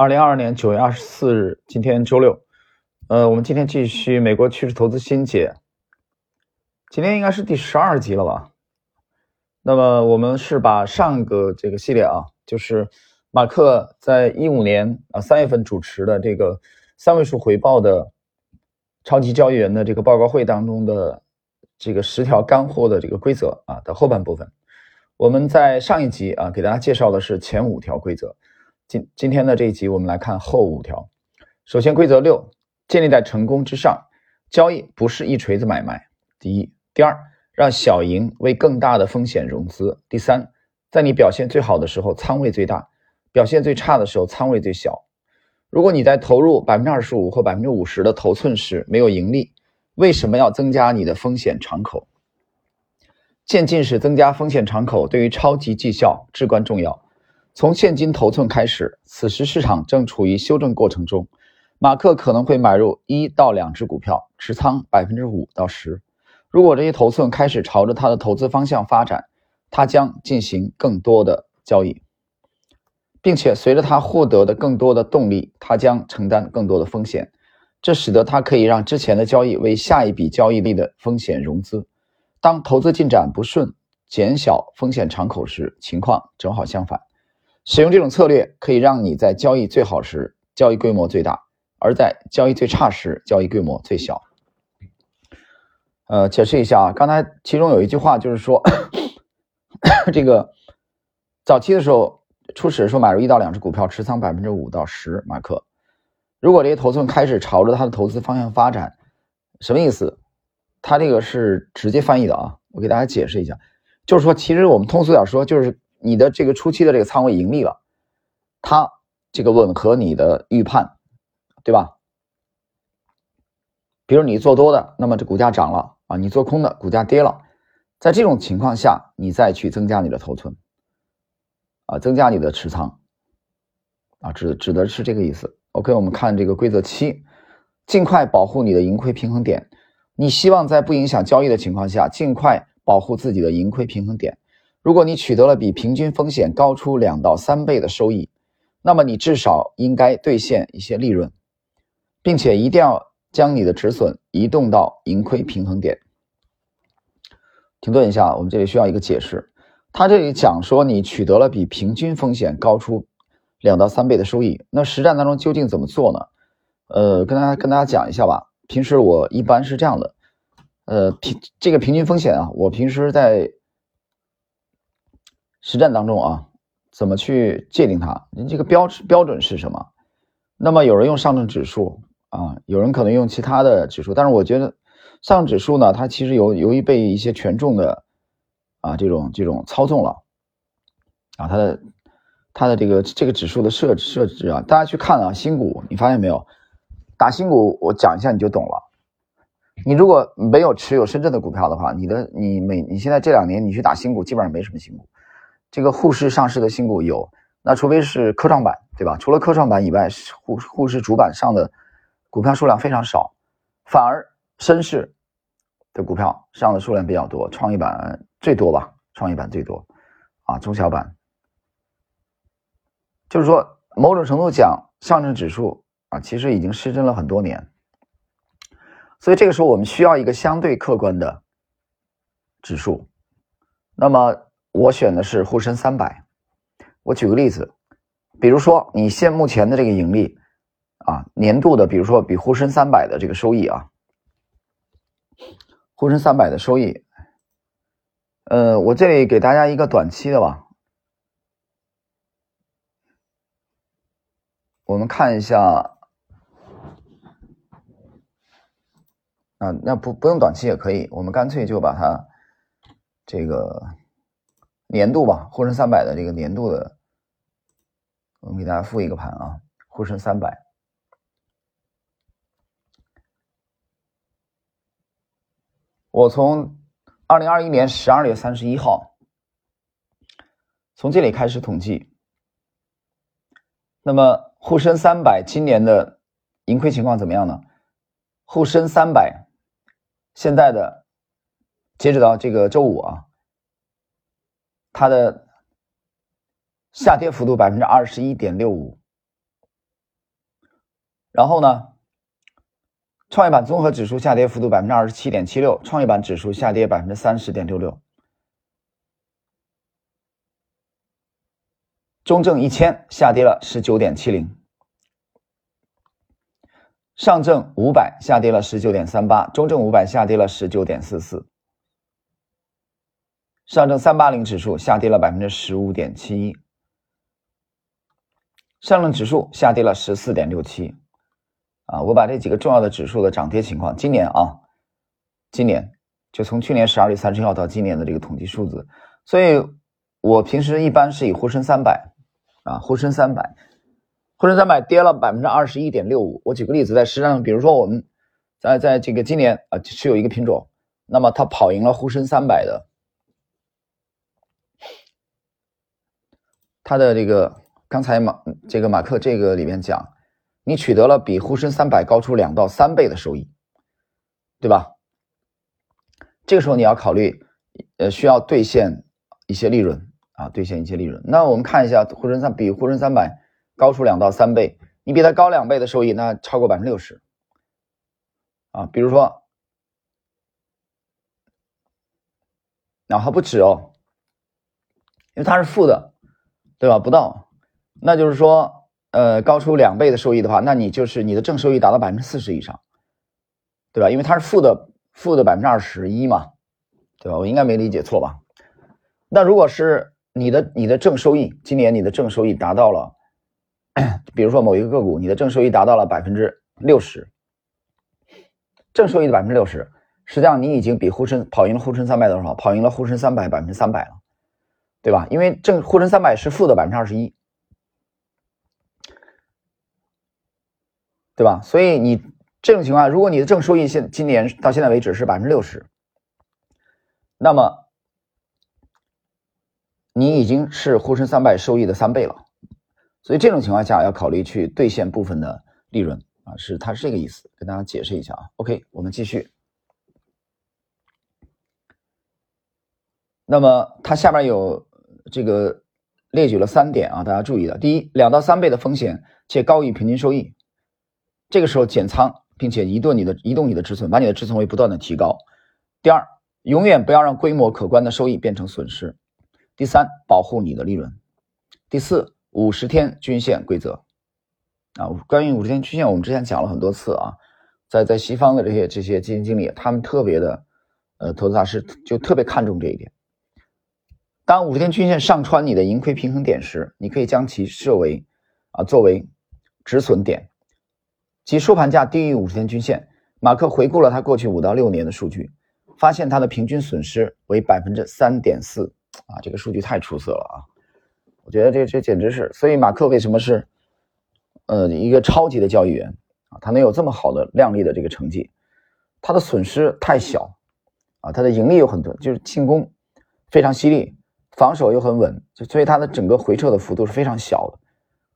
二零二二年九月二十四日，今天周六。呃，我们今天继续美国趋势投资新解，今天应该是第十二集了吧？那么我们是把上个这个系列啊，就是马克在一五年啊三月份主持的这个三位数回报的超级交易员的这个报告会当中的这个十条干货的这个规则啊的后半部分。我们在上一集啊，给大家介绍的是前五条规则。今今天的这一集，我们来看后五条。首先，规则六，建立在成功之上。交易不是一锤子买卖。第一，第二，让小赢为更大的风险融资。第三，在你表现最好的时候，仓位最大；表现最差的时候，仓位最小。如果你在投入百分之二十五或百分之五十的头寸时没有盈利，为什么要增加你的风险敞口？渐进式增加风险敞口对于超级绩效至关重要。从现金头寸开始，此时市场正处于修正过程中。马克可能会买入一到两只股票，持仓百分之五到十。如果这些头寸开始朝着他的投资方向发展，他将进行更多的交易，并且随着他获得的更多的动力，他将承担更多的风险。这使得他可以让之前的交易为下一笔交易力的风险融资。当投资进展不顺，减小风险敞口时，情况正好相反。使用这种策略可以让你在交易最好时交易规模最大，而在交易最差时交易规模最小。呃，解释一下啊，刚才其中有一句话就是说，这个早期的时候初始的时候买入一到两只股票，持仓百分之五到十马克。如果这些头寸开始朝着他的投资方向发展，什么意思？他这个是直接翻译的啊，我给大家解释一下，就是说，其实我们通俗点说，就是你的这个初期的这个仓位盈利了，它这个吻合你的预判，对吧？比如你做多的，那么这股价涨了啊，你做空的股价跌了，在这种情况下，你再去增加你的头寸，啊，增加你的持仓，啊，指指的是这个意思。OK，我们看这个规则七，尽快保护你的盈亏平衡点。你希望在不影响交易的情况下，尽快保护自己的盈亏平衡点。如果你取得了比平均风险高出两到三倍的收益，那么你至少应该兑现一些利润，并且一定要将你的止损移动到盈亏平衡点。停顿一下，我们这里需要一个解释。他这里讲说你取得了比平均风险高出两到三倍的收益，那实战当中究竟怎么做呢？呃，跟大家跟大家讲一下吧。平时我一般是这样的，呃，平这个平均风险啊，我平时在实战当中啊，怎么去界定它？你这个标标准是什么？那么有人用上证指数啊，有人可能用其他的指数，但是我觉得上证指数呢，它其实由由于被一些权重的啊这种这种操纵了啊，它的它的这个这个指数的设设置啊，大家去看啊，新股你发现没有？打新股，我讲一下你就懂了。你如果没有持有深圳的股票的话，你的你每你现在这两年你去打新股，基本上没什么新股。这个沪市上市的新股有，那除非是科创板，对吧？除了科创板以外，沪沪市主板上的股票数量非常少，反而深市的股票上的数量比较多，创业板最多吧？创业板最多啊，中小板。就是说，某种程度讲，上证指数。啊，其实已经失真了很多年，所以这个时候我们需要一个相对客观的指数。那么我选的是沪深三百。我举个例子，比如说你现目前的这个盈利啊，年度的，比如说比沪深三百的这个收益啊，沪深三百的收益，呃，我这里给大家一个短期的吧，我们看一下。啊，那不不用短期也可以，我们干脆就把它这个年度吧，沪深三百的这个年度的，我们给大家复一个盘啊，沪深三百，我从二零二一年十二月三十一号从这里开始统计，那么沪深三百今年的盈亏情况怎么样呢？沪深三百。现在的截止到这个周五啊，它的下跌幅度百分之二十一点六五，然后呢，创业板综合指数下跌幅度百分之二十七点七六，创业板指数下跌百分之三十点六六。中证一千下跌了十九点七零，上证五百下跌了十九点三八，中证五百下跌了十九点四四，上证三八零指数下跌了百分之十五点七一，上证指数下跌了十四点六七。啊，我把这几个重要的指数的涨跌情况，今年啊，今年就从去年十二月三十号到今年的这个统计数字，所以我平时一般是以沪深三百。啊，沪深三百，沪深三百跌了百分之二十一点六五。我举个例子，在实际上，比如说我们在在这个今年啊，持有一个品种，那么它跑赢了沪深三百的，它的这个刚才马这个马克这个里面讲，你取得了比沪深三百高出两到三倍的收益，对吧？这个时候你要考虑，呃，需要兑现一些利润。啊，兑现一些利润。那我们看一下沪深三比沪深三百高出两到三倍，你比它高两倍的收益，那超过百分之六十。啊，比如说，然后不止哦，因为它是负的，对吧？不到，那就是说，呃，高出两倍的收益的话，那你就是你的正收益达到百分之四十以上，对吧？因为它是负的，负的百分之二十一嘛，对吧？我应该没理解错吧？那如果是。你的你的正收益，今年你的正收益达到了，比如说某一个个股，你的正收益达到了百分之六十，正收益的百分之六十，实际上你已经比沪深跑赢了沪深三百多少？跑赢了沪深三百百分之三百了，对吧？因为正沪深三百是负的百分之二十一，对吧？所以你这种情况，如果你的正收益现今年到现在为止是百分之六十，那么。你已经是沪深三百收益的三倍了，所以这种情况下要考虑去兑现部分的利润啊，是它是这个意思，跟大家解释一下啊。OK，我们继续。那么它下面有这个列举了三点啊，大家注意的：第一，两到三倍的风险且高于平均收益，这个时候减仓，并且移动你的移动你的止损，把你的止损位不断的提高。第二，永远不要让规模可观的收益变成损失。第三，保护你的利润。第四，五十天均线规则啊，关于五十天均线，我们之前讲了很多次啊，在在西方的这些这些基金经理，他们特别的，呃，投资大师就特别看重这一点。当五十天均线上穿你的盈亏平衡点时，你可以将其设为啊作为止损点，即收盘价低于五十天均线。马克回顾了他过去五到六年的数据，发现他的平均损失为百分之三点四。啊，这个数据太出色了啊！我觉得这这简直是，所以马克为什么是呃一个超级的交易员啊？他能有这么好的靓丽的这个成绩，他的损失太小啊，他的盈利有很多，就是进攻非常犀利，防守又很稳，就所以他的整个回撤的幅度是非常小的。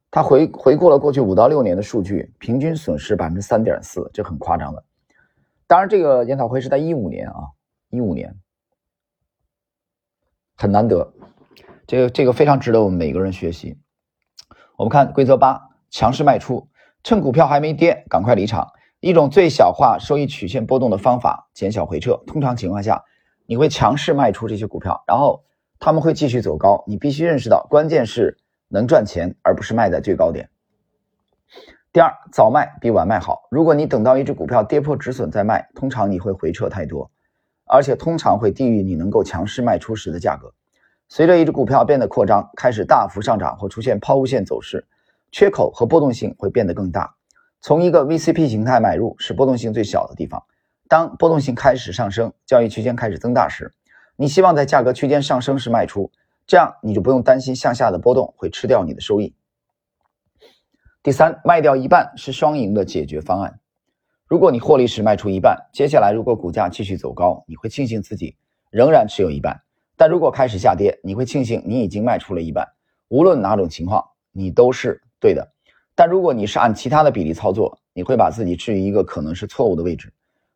他回回顾了过去五到六年的数据，平均损失百分之三点四，这很夸张的。当然，这个研讨会是在一五年啊，一五年。很难得，这个这个非常值得我们每个人学习。我们看规则八：强势卖出，趁股票还没跌，赶快离场。一种最小化收益曲线波动的方法，减小回撤。通常情况下，你会强势卖出这些股票，然后他们会继续走高。你必须认识到，关键是能赚钱，而不是卖在最高点。第二，早卖比晚卖好。如果你等到一只股票跌破止损再卖，通常你会回撤太多。而且通常会低于你能够强势卖出时的价格。随着一只股票变得扩张，开始大幅上涨或出现抛物线走势，缺口和波动性会变得更大。从一个 VCP 形态买入是波动性最小的地方。当波动性开始上升，交易区间开始增大时，你希望在价格区间上升时卖出，这样你就不用担心向下的波动会吃掉你的收益。第三，卖掉一半是双赢的解决方案。如果你获利时卖出一半，接下来如果股价继续走高，你会庆幸自己仍然持有一半；但如果开始下跌，你会庆幸你已经卖出了一半。无论哪种情况，你都是对的。但如果你是按其他的比例操作，你会把自己置于一个可能是错误的位置。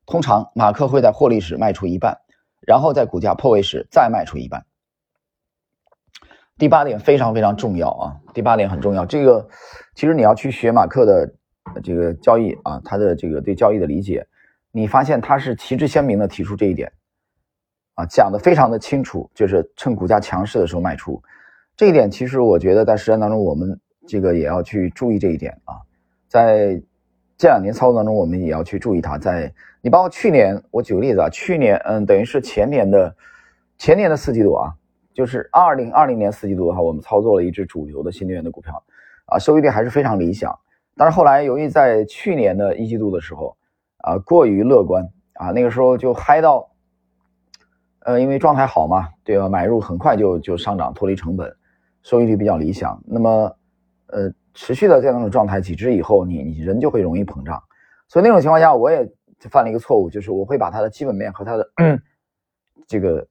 通常，马克会在获利时卖出一半，然后在股价破位时再卖出一半。第八点非常非常重要啊！第八点很重要，这个其实你要去学马克的。这个交易啊，他的这个对交易的理解，你发现他是旗帜鲜明的提出这一点，啊，讲的非常的清楚，就是趁股价强势的时候卖出，这一点其实我觉得在实战当中我们这个也要去注意这一点啊，在这两年操作当中我们也要去注意它，在你包括去年，我举个例子啊，去年嗯，等于是前年的前年的四季度啊，就是二零二零年四季度的话，我们操作了一只主流的新能源的股票，啊，收益率还是非常理想。但是后来，由于在去年的一季度的时候，啊，过于乐观啊，那个时候就嗨到，呃，因为状态好嘛，对吧？买入很快就就上涨，脱离成本，收益率比较理想。那么，呃，持续的这样的状态，几只以后，你你人就会容易膨胀。所以那种情况下，我也就犯了一个错误，就是我会把它的基本面和它的 这个，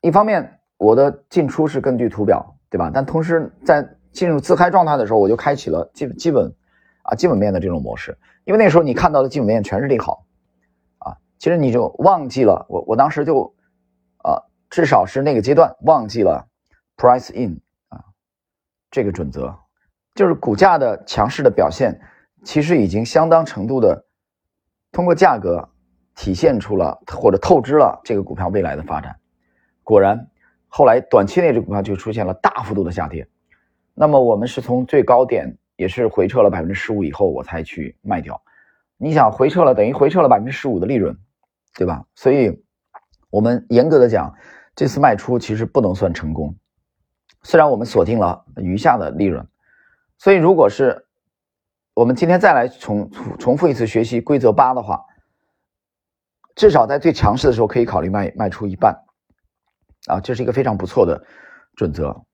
一方面我的进出是根据图表，对吧？但同时在进入自嗨状态的时候，我就开启了基基本。啊，基本面的这种模式，因为那时候你看到的基本面全是利好，啊，其实你就忘记了我，我当时就，啊，至少是那个阶段忘记了 price in 啊这个准则，就是股价的强势的表现，其实已经相当程度的通过价格体现出了或者透支了这个股票未来的发展。果然，后来短期内这股票就出现了大幅度的下跌，那么我们是从最高点。也是回撤了百分之十五以后，我才去卖掉。你想回撤了，等于回撤了百分之十五的利润，对吧？所以，我们严格的讲，这次卖出其实不能算成功。虽然我们锁定了余下的利润，所以如果是我们今天再来重重复一次学习规则八的话，至少在最强势的时候可以考虑卖卖出一半，啊，这是一个非常不错的准则。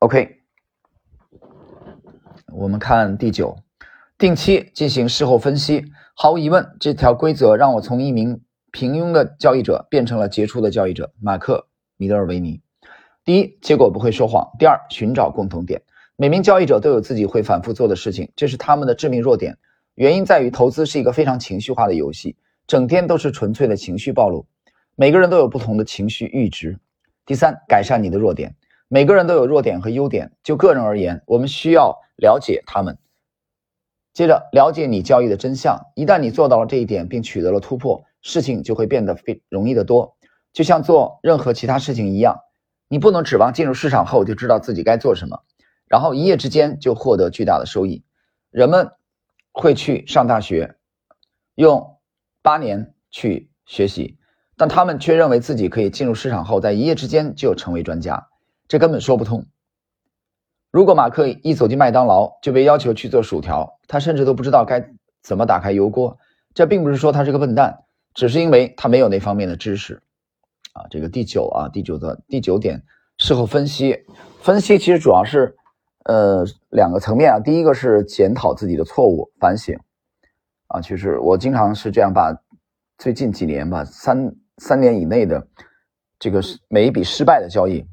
OK。我们看第九，定期进行事后分析。毫无疑问，这条规则让我从一名平庸的交易者变成了杰出的交易者。马克·米德尔维尼。第一，结果不会说谎；第二，寻找共同点。每名交易者都有自己会反复做的事情，这是他们的致命弱点。原因在于，投资是一个非常情绪化的游戏，整天都是纯粹的情绪暴露。每个人都有不同的情绪阈值。第三，改善你的弱点。每个人都有弱点和优点。就个人而言，我们需要。了解他们，接着了解你交易的真相。一旦你做到了这一点，并取得了突破，事情就会变得非容易的多。就像做任何其他事情一样，你不能指望进入市场后就知道自己该做什么，然后一夜之间就获得巨大的收益。人们会去上大学，用八年去学习，但他们却认为自己可以进入市场后，在一夜之间就成为专家，这根本说不通。如果马克一走进麦当劳就被要求去做薯条，他甚至都不知道该怎么打开油锅。这并不是说他是个笨蛋，只是因为他没有那方面的知识。啊，这个第九啊，第九的第九点，事后分析。分析其实主要是呃两个层面啊，第一个是检讨自己的错误，反省。啊，其实我经常是这样把最近几年吧，三三年以内的这个每一笔失败的交易，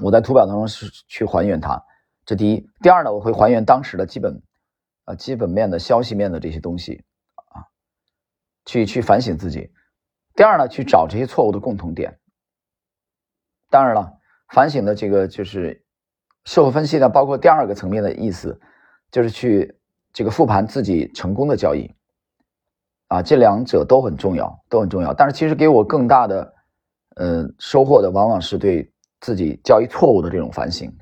我在图表当中是去还原它。这第一，第二呢，我会还原当时的基本，啊，基本面的消息面的这些东西，啊，去去反省自己。第二呢，去找这些错误的共同点。当然了，反省的这个就是事后分析呢，包括第二个层面的意思，就是去这个复盘自己成功的交易，啊，这两者都很重要，都很重要。但是其实给我更大的，呃，收获的往往是对自己交易错误的这种反省。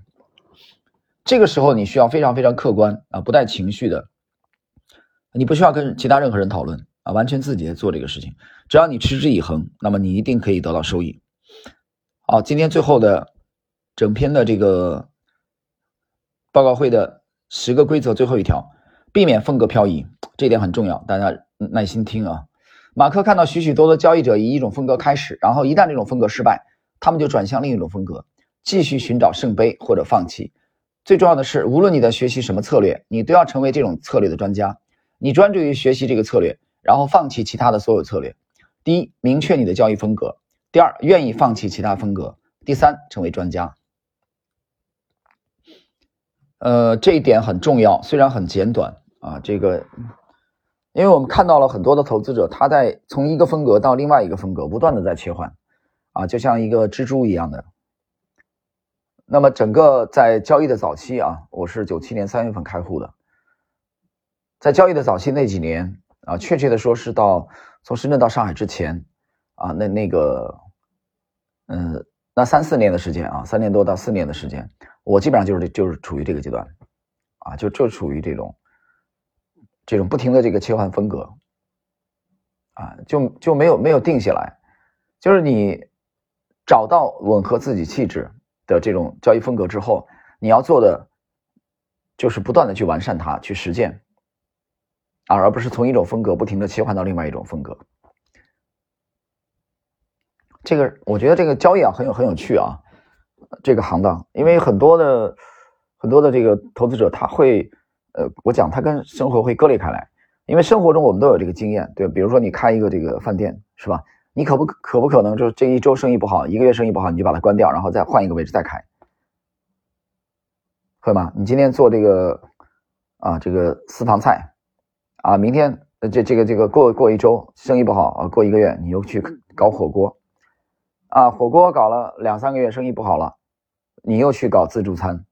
这个时候你需要非常非常客观啊，不带情绪的，你不需要跟其他任何人讨论啊，完全自己在做这个事情。只要你持之以恒，那么你一定可以得到收益。好，今天最后的整篇的这个报告会的十个规则最后一条，避免风格漂移，这一点很重要，大家耐心听啊。马克看到许许多多交易者以一种风格开始，然后一旦这种风格失败，他们就转向另一种风格，继续寻找圣杯或者放弃。最重要的是，无论你在学习什么策略，你都要成为这种策略的专家。你专注于学习这个策略，然后放弃其他的所有策略。第一，明确你的交易风格；第二，愿意放弃其他风格；第三，成为专家。呃，这一点很重要，虽然很简短啊。这个，因为我们看到了很多的投资者，他在从一个风格到另外一个风格不断的在切换，啊，就像一个蜘蛛一样的。那么整个在交易的早期啊，我是九七年三月份开户的，在交易的早期那几年啊，确切的说是到从深圳到上海之前啊，那那个，嗯，那三四年的时间啊，三年多到四年的时间，我基本上就是就是处于这个阶段，啊，就就处于这种这种不停的这个切换风格，啊，就就没有没有定下来，就是你找到吻合自己气质的这种交易风格之后，你要做的。就是不断的去完善它，去实践，啊，而不是从一种风格不停的切换到另外一种风格。这个我觉得这个交易啊很有很有趣啊，这个行当，因为很多的很多的这个投资者他会，呃，我讲他跟生活会割裂开来，因为生活中我们都有这个经验，对，比如说你开一个这个饭店是吧？你可不可不可能就这一周生意不好，一个月生意不好，你就把它关掉，然后再换一个位置再开？会吗？你今天做这个啊，这个私房菜啊，明天这这个这个过过一周生意不好啊，过一个月你又去搞火锅啊，火锅搞了两三个月生意不好了，你又去搞自助餐，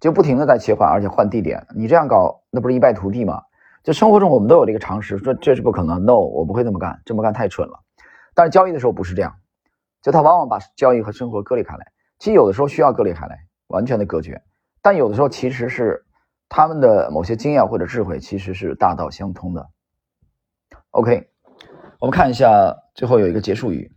就不停的在切换，而且换地点，你这样搞那不是一败涂地吗？就生活中我们都有这个常识，说这是不可能，no，我不会这么干，这么干太蠢了。但是交易的时候不是这样，就他往往把交易和生活割裂开来，其实有的时候需要割裂开来，完全的隔绝。但有的时候其实是他们的某些经验或者智慧其实是大道相通的。OK，我们看一下最后有一个结束语。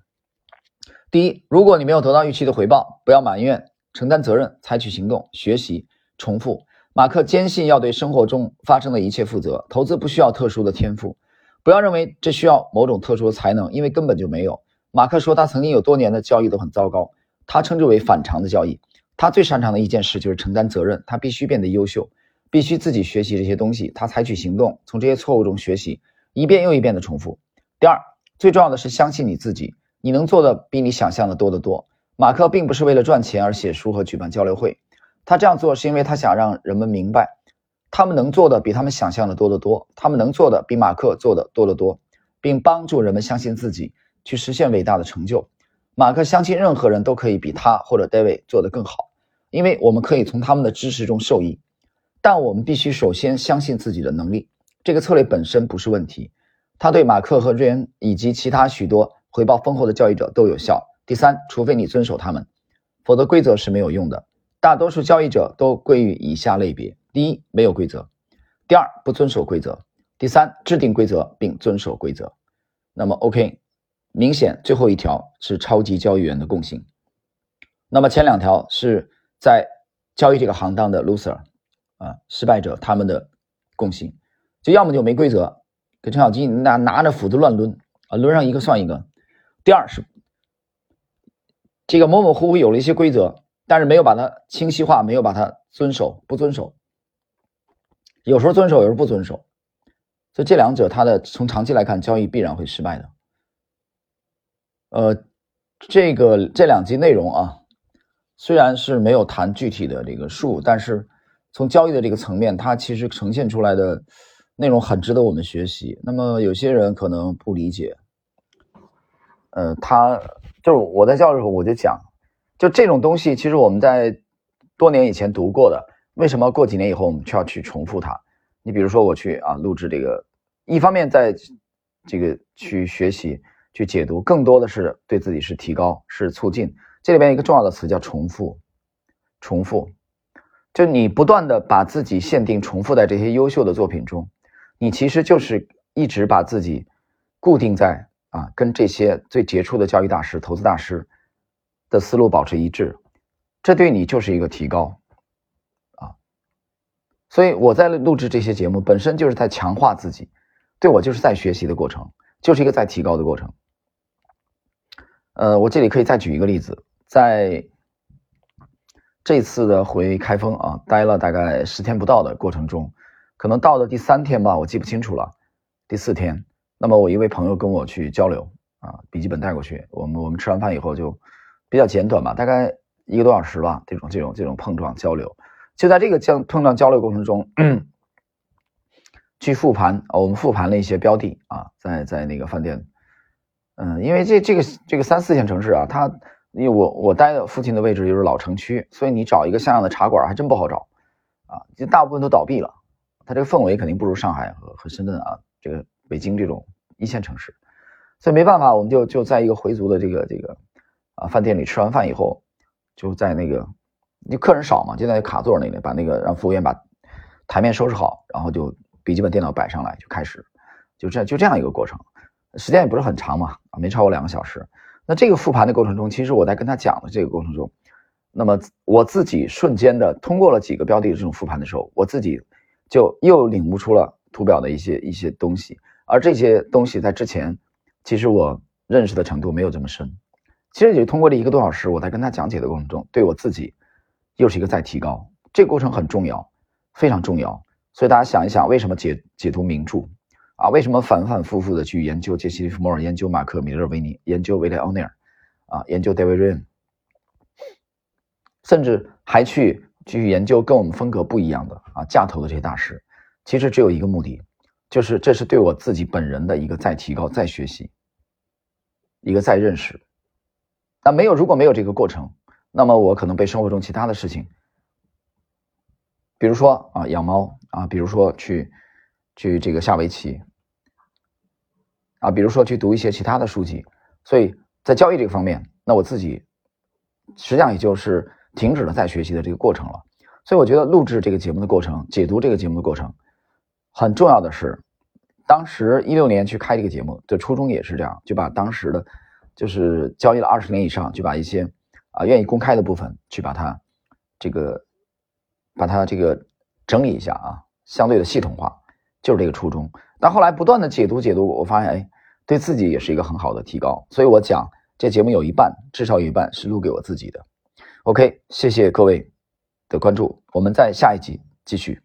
第一，如果你没有得到预期的回报，不要埋怨，承担责任，采取行动，学习，重复。马克坚信要对生活中发生的一切负责。投资不需要特殊的天赋，不要认为这需要某种特殊的才能，因为根本就没有。马克说他曾经有多年的交易都很糟糕，他称之为反常的交易。他最擅长的一件事就是承担责任，他必须变得优秀，必须自己学习这些东西，他采取行动，从这些错误中学习，一遍又一遍的重复。第二，最重要的是相信你自己，你能做的比你想象的多得多。马克并不是为了赚钱而写书和举办交流会，他这样做是因为他想让人们明白，他们能做的比他们想象的多得多，他们能做的比马克做的多得多，并帮助人们相信自己，去实现伟大的成就。马克相信任何人都可以比他或者 David 做得更好。因为我们可以从他们的知识中受益，但我们必须首先相信自己的能力。这个策略本身不是问题，它对马克和瑞恩以及其他许多回报丰厚的交易者都有效。第三，除非你遵守他们，否则规则是没有用的。大多数交易者都归于以下类别：第一，没有规则；第二，不遵守规则；第三，制定规则并遵守规则。那么，OK，明显最后一条是超级交易员的共性。那么前两条是。在交易这个行当的 loser 啊，失败者他们的共性，就要么就没规则，跟陈小金拿拿着斧子乱抡啊，抡上一个算一个。第二是这个模模糊糊有了一些规则，但是没有把它清晰化，没有把它遵守，不遵守，有时候遵守，有时候不遵守。所以这两者，它的从长期来看，交易必然会失败的。呃，这个这两集内容啊。虽然是没有谈具体的这个数，但是从交易的这个层面，它其实呈现出来的内容很值得我们学习。那么有些人可能不理解，呃，他就是我在教的时我就讲，就这种东西，其实我们在多年以前读过的，为什么过几年以后我们却要去重复它？你比如说我去啊录制这个，一方面在这个去学习、去解读，更多的是对自己是提高、是促进。这里边一个重要的词叫重复，重复，就你不断的把自己限定重复在这些优秀的作品中，你其实就是一直把自己固定在啊跟这些最杰出的教育大师、投资大师的思路保持一致，这对你就是一个提高啊。所以我在录制这些节目本身就是在强化自己，对我就是在学习的过程，就是一个在提高的过程。呃，我这里可以再举一个例子。在这次的回开封啊，待了大概十天不到的过程中，可能到了第三天吧，我记不清楚了。第四天，那么我一位朋友跟我去交流啊，笔记本带过去，我们我们吃完饭以后就比较简短吧，大概一个多小时吧，这种这种这种碰撞交流，就在这个交碰撞交流过程中，去复盘我们复盘了一些标的啊，在在那个饭店，嗯，因为这这个这个三四线城市啊，它。因为我我待的附近的位置就是老城区，所以你找一个像样的茶馆还真不好找，啊，就大部分都倒闭了，它这个氛围肯定不如上海和和深圳啊，这个北京这种一线城市，所以没办法，我们就就在一个回族的这个这个啊饭店里吃完饭以后，就在那个，你客人少嘛，就在卡座那里，把那个让服务员把台面收拾好，然后就笔记本电脑摆上来就开始，就这样就这样一个过程，时间也不是很长嘛，啊，没超过两个小时。那这个复盘的过程中，其实我在跟他讲的这个过程中，那么我自己瞬间的通过了几个标的这种复盘的时候，我自己就又领悟出了图表的一些一些东西，而这些东西在之前，其实我认识的程度没有这么深。其实也通过这一个多小时，我在跟他讲解的过程中，对我自己又是一个再提高。这个过程很重要，非常重要。所以大家想一想，为什么解解读名著？啊，为什么反反复复的去研究杰西·利弗莫尔，研究马克·米勒维尼，研究威廉·奥尼尔，啊，研究戴维·瑞恩，甚至还去去研究跟我们风格不一样的啊架头的这些大师？其实只有一个目的，就是这是对我自己本人的一个再提高、再学习，一个再认识。那没有，如果没有这个过程，那么我可能被生活中其他的事情，比如说啊养猫啊，比如说去去这个下围棋。啊，比如说去读一些其他的书籍，所以在交易这个方面，那我自己实际上也就是停止了再学习的这个过程了。所以我觉得录制这个节目的过程，解读这个节目的过程，很重要的是，当时一六年去开这个节目的初衷也是这样，就把当时的，就是交易了二十年以上，就把一些啊愿意公开的部分去把它这个把它这个整理一下啊，相对的系统化，就是这个初衷。但后来不断的解读解读，我发现哎，对自己也是一个很好的提高。所以我讲这节目有一半，至少有一半是录给我自己的。OK，谢谢各位的关注，我们在下一集继续。